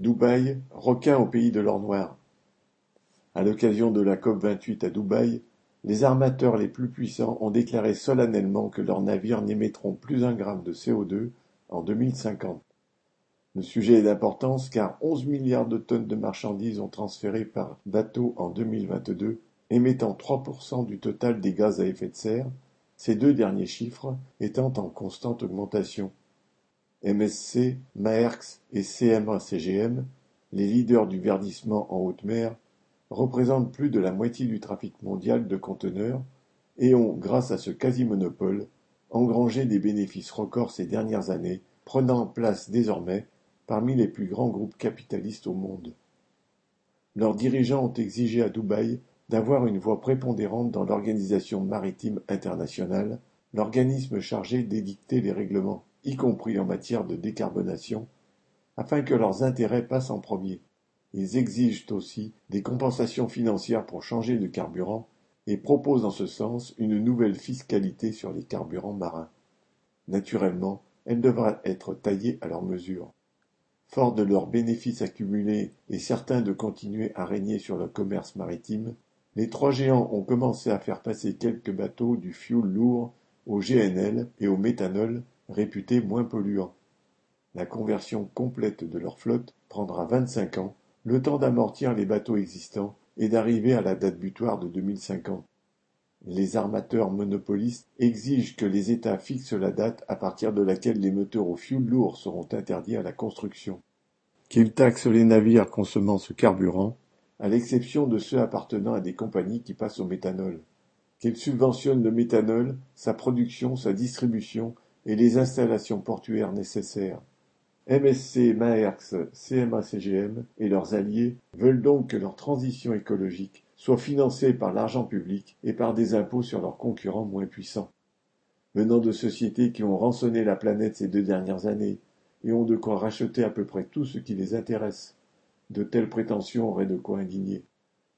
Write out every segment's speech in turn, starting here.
Dubaï, requin au pays de l'or noir. À l'occasion de la COP28 à Dubaï, les armateurs les plus puissants ont déclaré solennellement que leurs navires n'émettront plus un gramme de CO2 en 2050. Le sujet est d'importance car 11 milliards de tonnes de marchandises ont transféré par bateau en 2022, émettant 3% du total des gaz à effet de serre, ces deux derniers chiffres étant en constante augmentation. MSC, Maersk et CMA-CGM, les leaders du verdissement en haute mer, représentent plus de la moitié du trafic mondial de conteneurs et ont, grâce à ce quasi-monopole, engrangé des bénéfices records ces dernières années, prenant place désormais parmi les plus grands groupes capitalistes au monde. Leurs dirigeants ont exigé à Dubaï d'avoir une voix prépondérante dans l'Organisation maritime internationale, l'organisme chargé d'édicter les règlements, y compris en matière de décarbonation, afin que leurs intérêts passent en premier. Ils exigent aussi des compensations financières pour changer de carburant et proposent en ce sens une nouvelle fiscalité sur les carburants marins. Naturellement, elle devra être taillée à leur mesure. Forts de leurs bénéfices accumulés et certains de continuer à régner sur le commerce maritime, les trois géants ont commencé à faire passer quelques bateaux du fioul lourd au GNL et au méthanol réputés moins polluants. La conversion complète de leur flotte prendra vingt-cinq ans le temps d'amortir les bateaux existants et d'arriver à la date butoir de 2050. Les armateurs monopolistes exigent que les États fixent la date à partir de laquelle les moteurs au fioul lourd seront interdits à la construction, qu'ils taxent les navires consommant ce carburant, à l'exception de ceux appartenant à des compagnies qui passent au méthanol, qu'ils subventionnent le méthanol, sa production, sa distribution et les installations portuaires nécessaires, MSC, Maersk, CMA-CGM et leurs alliés veulent donc que leur transition écologique soit financée par l'argent public et par des impôts sur leurs concurrents moins puissants. Venant de sociétés qui ont rançonné la planète ces deux dernières années et ont de quoi racheter à peu près tout ce qui les intéresse, de telles prétentions auraient de quoi indigner.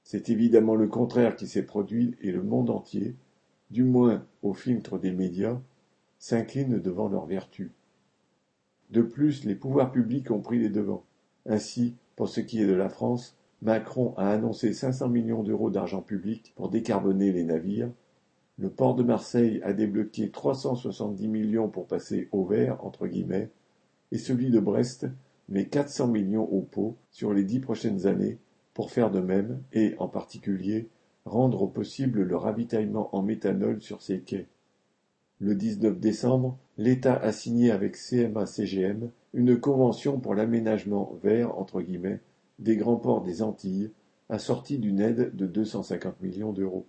C'est évidemment le contraire qui s'est produit et le monde entier, du moins au filtre des médias, s'incline devant leurs vertus. De plus, les pouvoirs publics ont pris les devants. Ainsi, pour ce qui est de la France, Macron a annoncé 500 millions d'euros d'argent public pour décarboner les navires. Le port de Marseille a débloqué 370 millions pour passer au vert, entre guillemets, et celui de Brest met 400 millions au pot sur les dix prochaines années pour faire de même et, en particulier, rendre possible le ravitaillement en méthanol sur ses quais. Le 19 décembre, l'État a signé avec CMA-CGM une convention pour l'aménagement vert des grands ports des Antilles, assortie d'une aide de 250 millions d'euros.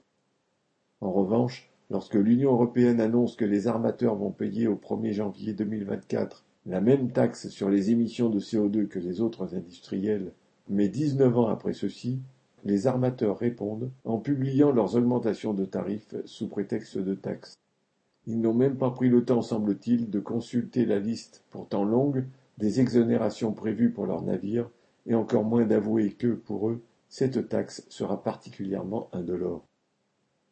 En revanche, lorsque l'Union européenne annonce que les armateurs vont payer au 1er janvier 2024 la même taxe sur les émissions de CO2 que les autres industriels, mais 19 ans après ceci, les armateurs répondent en publiant leurs augmentations de tarifs sous prétexte de taxes. Ils n'ont même pas pris le temps, semble-t-il, de consulter la liste, pourtant longue, des exonérations prévues pour leurs navires, et encore moins d'avouer que, pour eux, cette taxe sera particulièrement indolore.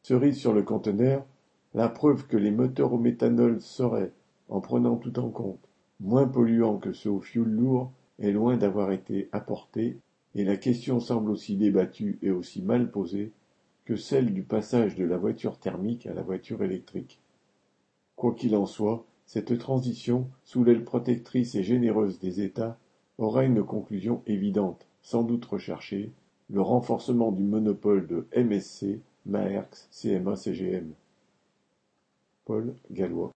Cerise sur le conteneur, la preuve que les moteurs au méthanol seraient, en prenant tout en compte, moins polluants que ceux au fioul lourd est loin d'avoir été apportée, et la question semble aussi débattue et aussi mal posée que celle du passage de la voiture thermique à la voiture électrique. Quoi qu'il en soit, cette transition, sous l'aile protectrice et généreuse des États, aura une conclusion évidente, sans doute recherchée, le renforcement du monopole de MSC, Maersk, CMA-CGM. Paul Gallois